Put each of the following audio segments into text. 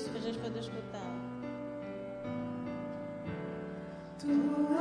isso para a gente poder escutar. Tua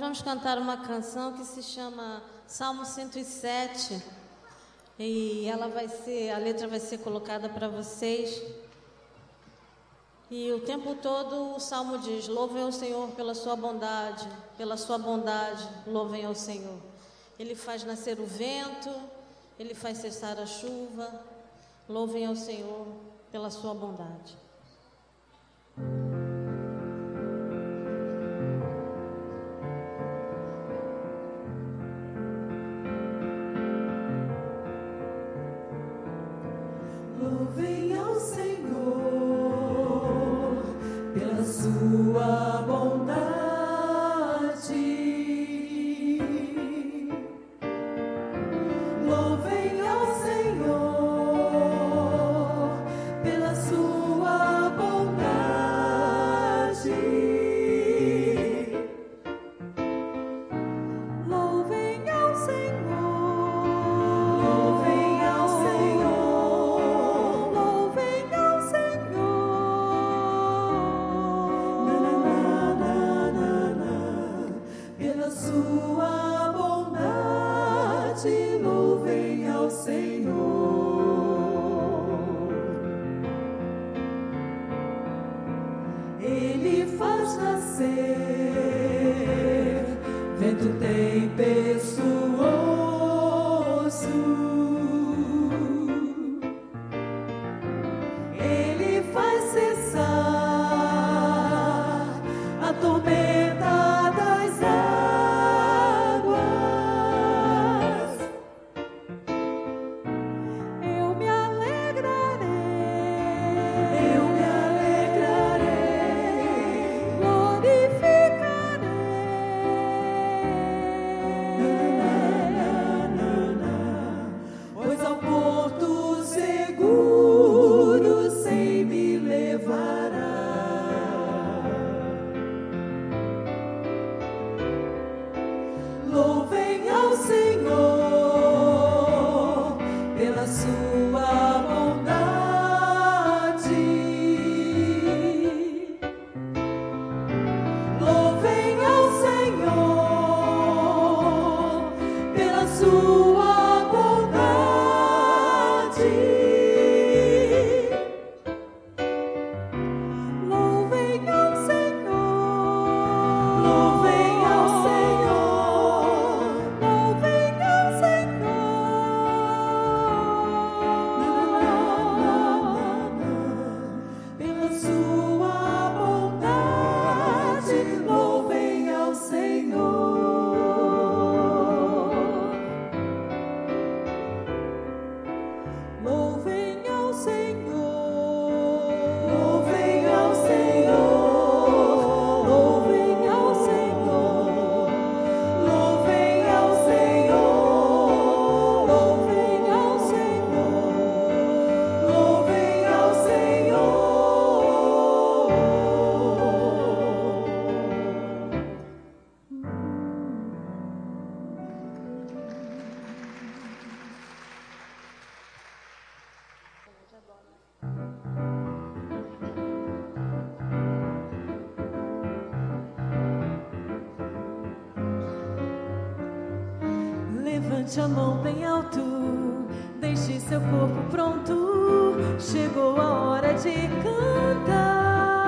Vamos cantar uma canção que se chama Salmo 107 e ela vai ser, a letra vai ser colocada para vocês. E o tempo todo o salmo diz: Louvem ao Senhor pela sua bondade, pela sua bondade, louvem ao Senhor. Ele faz nascer o vento, ele faz cessar a chuva. Louvem ao Senhor pela sua bondade. to Levante a mão bem alto, deixe seu corpo pronto. Chegou a hora de cantar.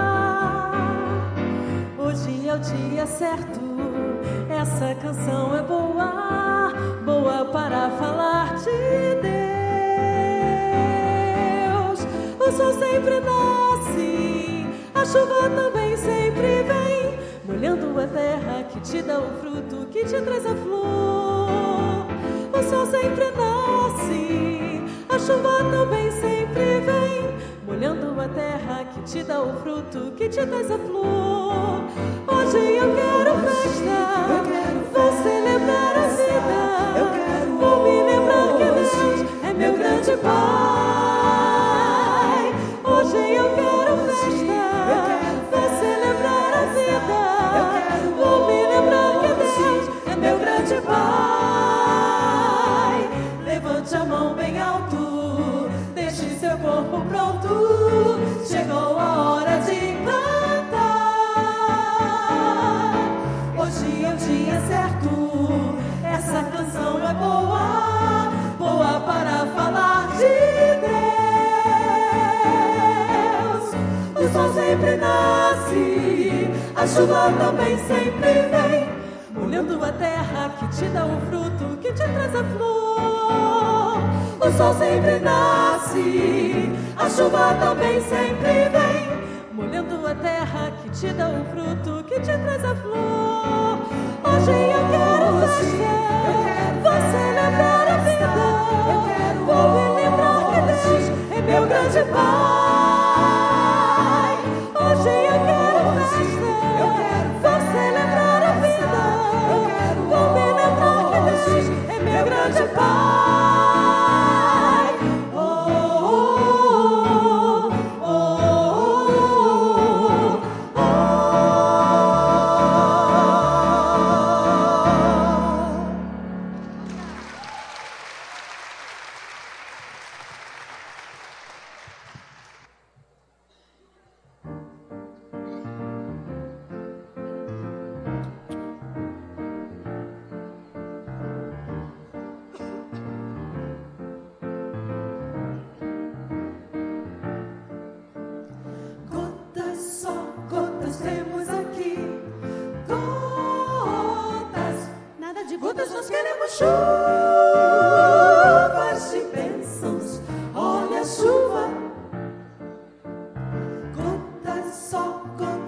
Hoje é o dia certo, essa canção é boa, boa para falar de Deus. O sol sempre nasce, a chuva também sempre vem, molhando a terra que te dá o fruto, que te traz a flor sempre nasce, a chuva também sempre vem, molhando a terra que te dá o fruto, que te traz a flor. Te traz a flor. O sol sempre nasce, a chuva também sempre vem, molhando a terra que te dá o fruto, que te traz a flor.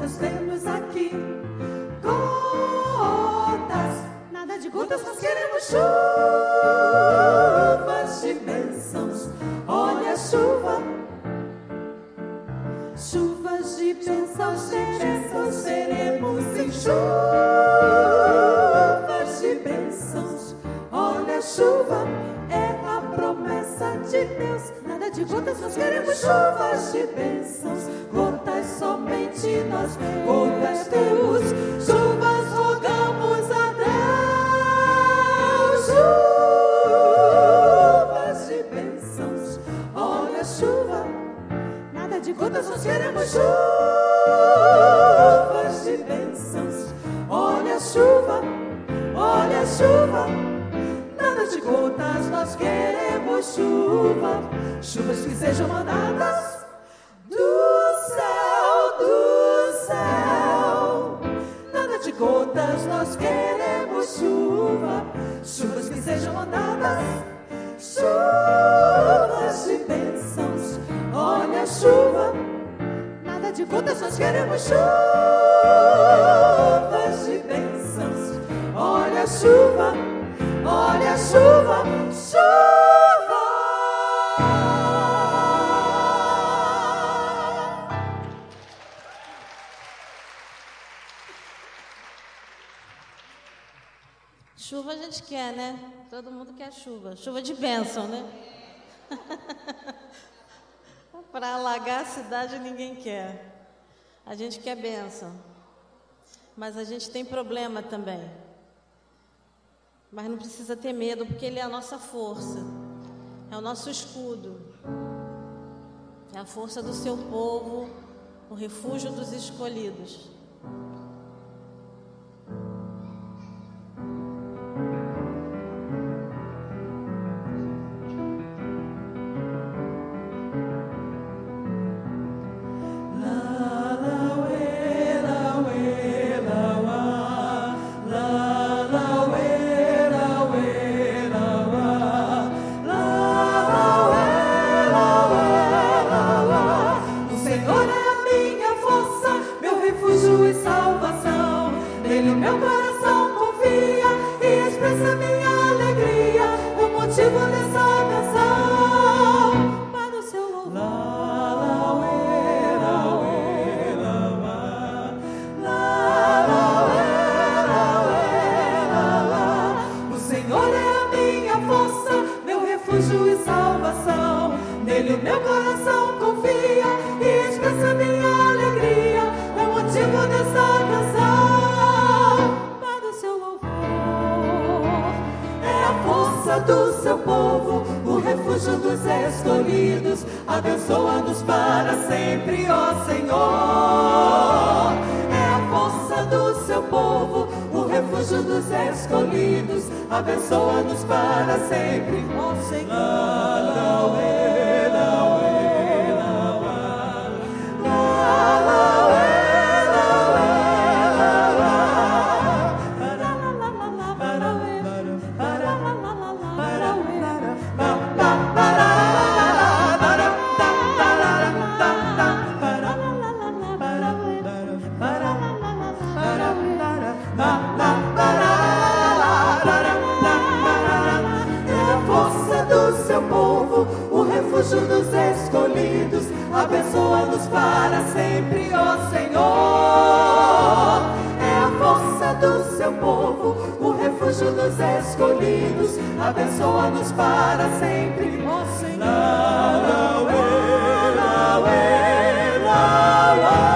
Gotas temos aqui. Gotas, nada de gotas, nós queremos chuvas Chuvas que sejam mandadas do céu, do céu. Nada de gotas, nós queremos chuva. Chuvas que sejam mandadas, chuvas de bênçãos. Olha chuva, nada de gotas, nós queremos chuvas de bênçãos. Olha chuva, olha chuva, chuva. Quer, né? Todo mundo quer chuva. Chuva de bênção, né? Para alagar a cidade ninguém quer. A gente quer bênção. Mas a gente tem problema também. Mas não precisa ter medo, porque Ele é a nossa força. É o nosso escudo. É a força do seu povo, o refúgio dos escolhidos. Escolhidos. Abençoa-nos para sempre, ó Senhor. É escolhidos. Abençoa-nos para sempre, ó Senhor. Vamos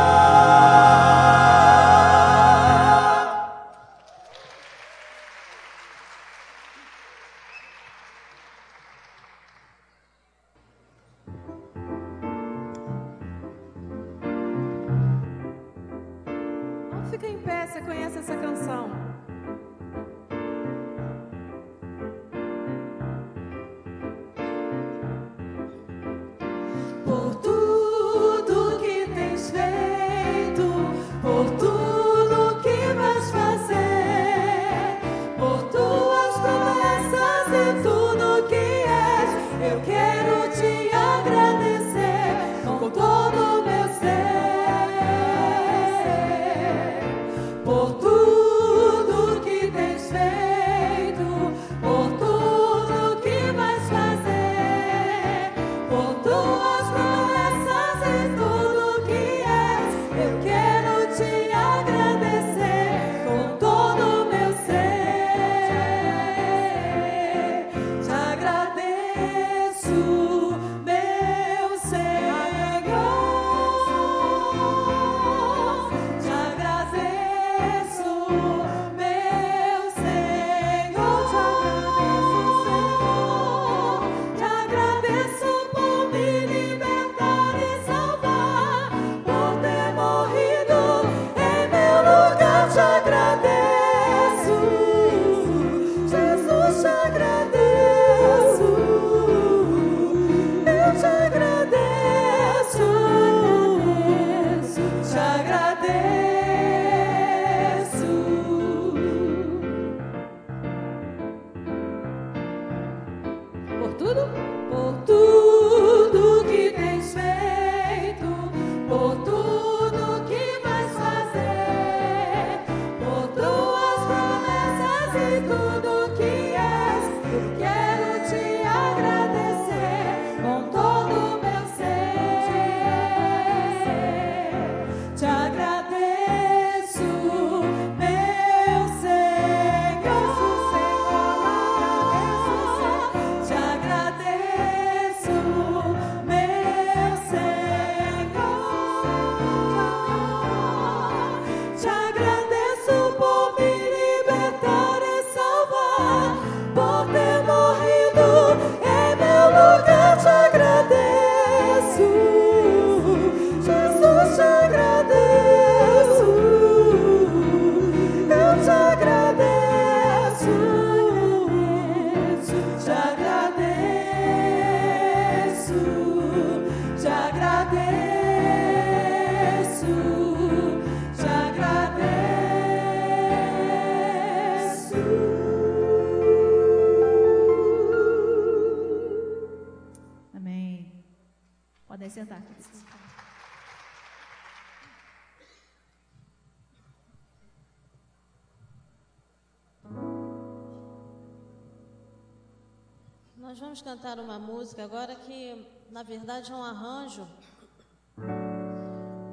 vamos cantar uma música agora que, na verdade, é um arranjo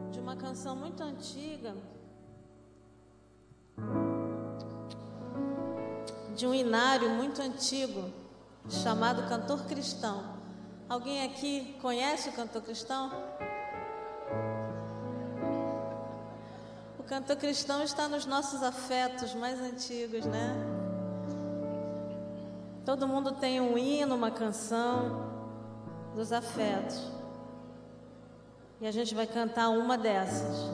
de uma canção muito antiga, de um inário muito antigo, chamado Cantor Cristão. Alguém aqui conhece o cantor cristão? O cantor cristão está nos nossos afetos mais antigos, né? Todo mundo tem um hino, uma canção dos afetos. E a gente vai cantar uma dessas.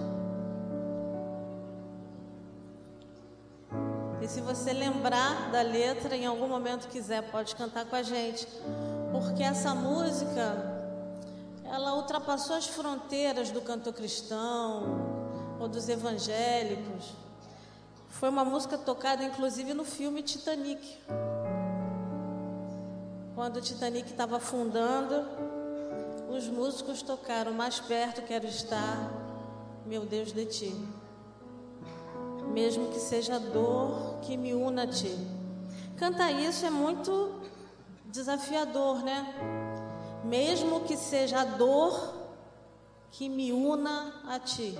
E se você lembrar da letra, em algum momento quiser, pode cantar com a gente. Porque essa música, ela ultrapassou as fronteiras do canto cristão ou dos evangélicos. Foi uma música tocada, inclusive, no filme Titanic. Quando o Titanic estava afundando, os músicos tocaram mais perto quero estar, meu Deus de ti. Mesmo que seja dor que me una a ti. Cantar isso é muito desafiador, né? Mesmo que seja a dor que me una a ti.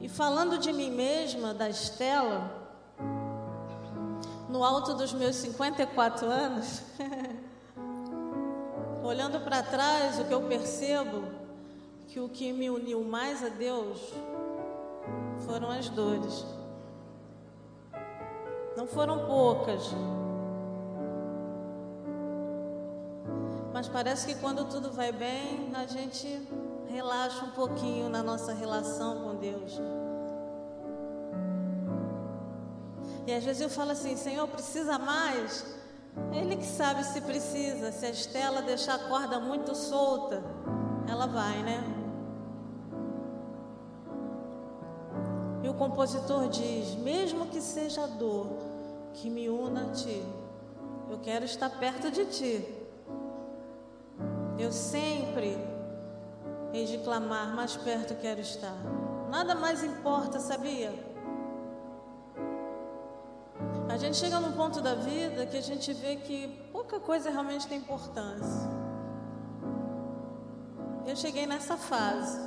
E falando de mim mesma, da Estela, no alto dos meus 54 anos, olhando para trás, o que eu percebo que o que me uniu mais a Deus foram as dores. Não foram poucas. Mas parece que quando tudo vai bem, a gente relaxa um pouquinho na nossa relação com Deus. E às vezes eu falo assim: Senhor, precisa mais? Ele que sabe se precisa. Se a Estela deixar a corda muito solta, ela vai, né? E o compositor diz: Mesmo que seja a dor que me una a ti, eu quero estar perto de ti. Eu sempre hei de clamar, mais perto quero estar. Nada mais importa, sabia? Gente chega num ponto da vida que a gente vê que pouca coisa realmente tem importância. Eu cheguei nessa fase.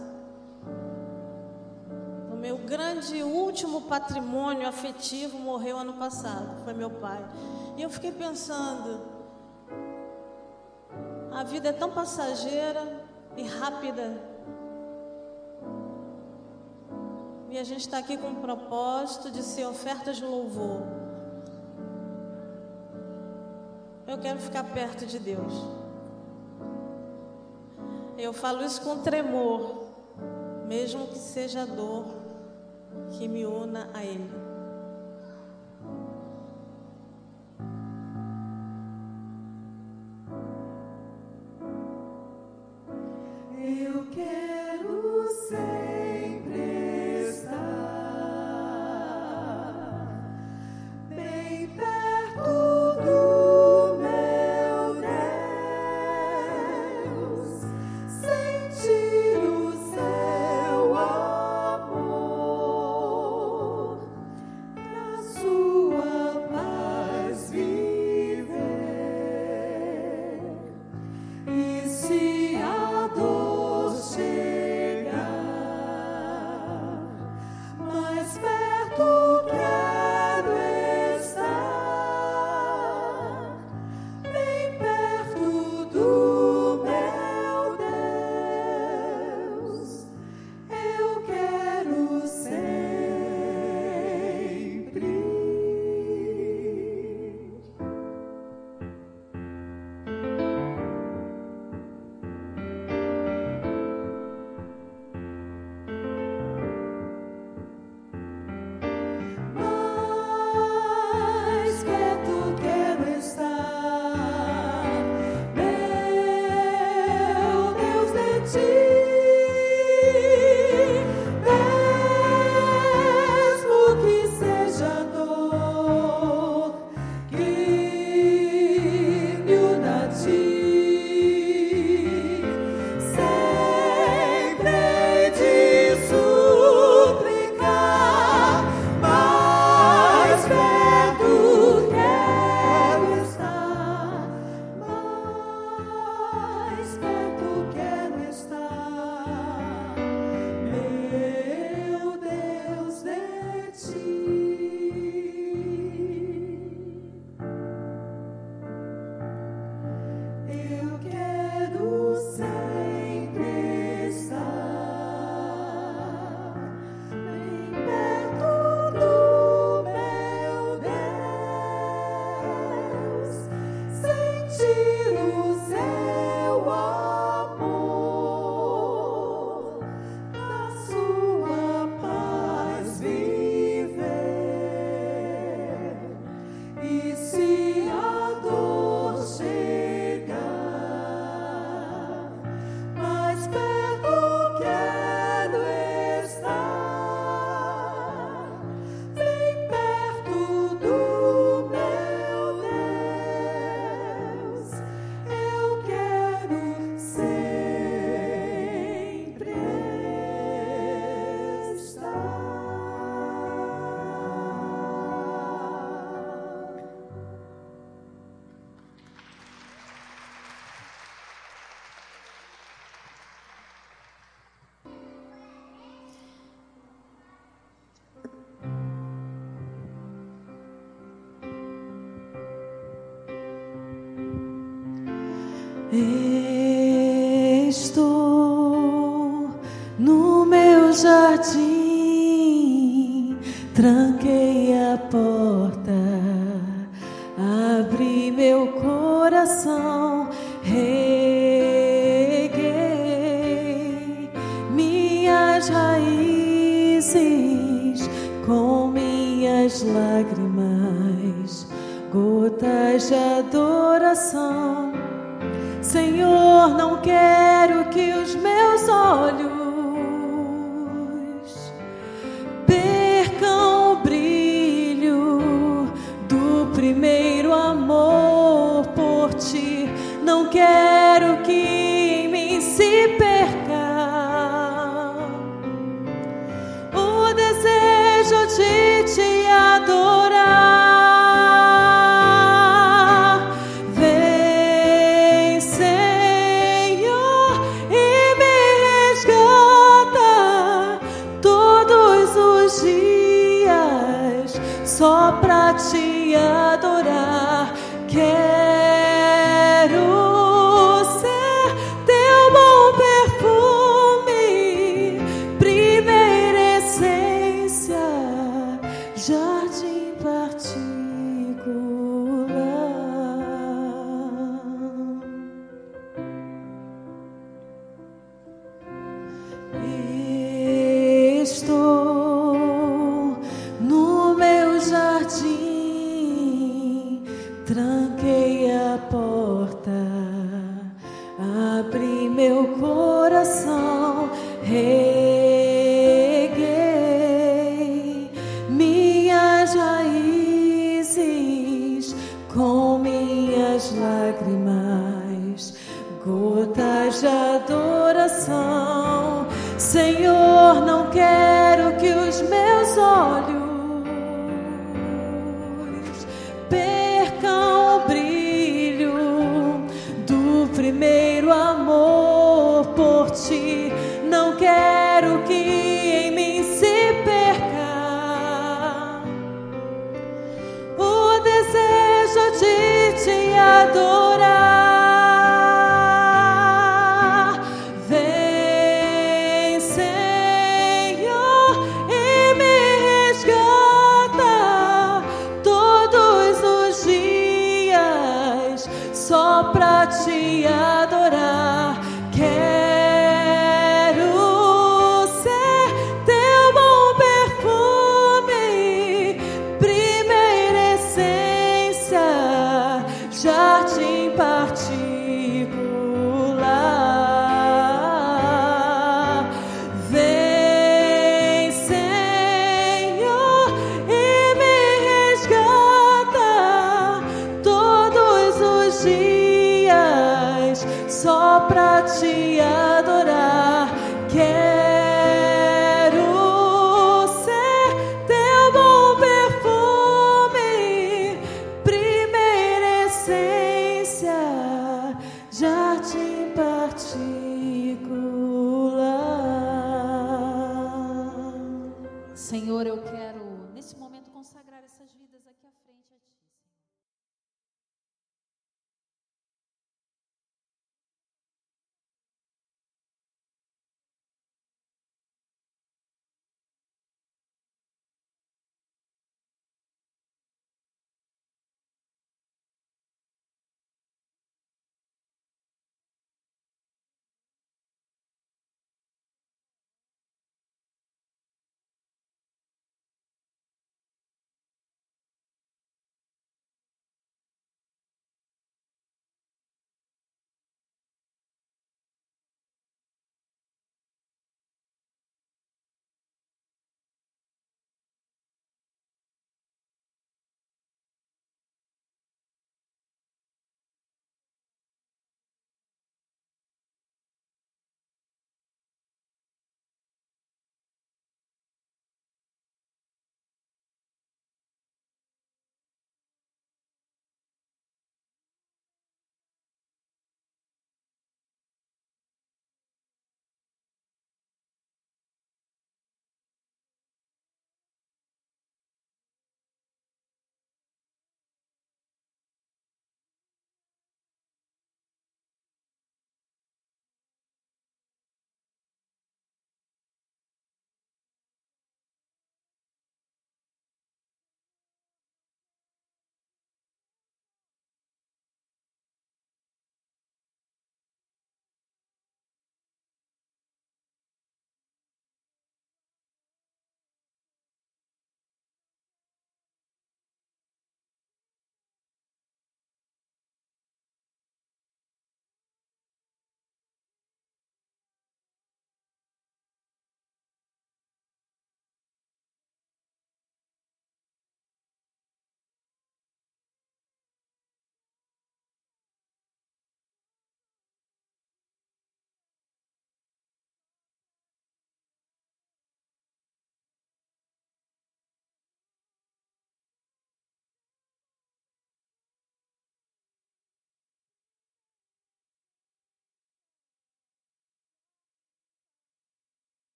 O meu grande último patrimônio afetivo morreu ano passado, foi meu pai. E eu fiquei pensando, a vida é tão passageira e rápida. E a gente está aqui com o propósito de ser ofertas de louvor. Eu quero ficar perto de Deus. Eu falo isso com tremor, mesmo que seja dor que me una a Ele. Estou no meu jardim, tranquei. lágrimas, gotas de adoração. Senhor, não quero que os meus olhos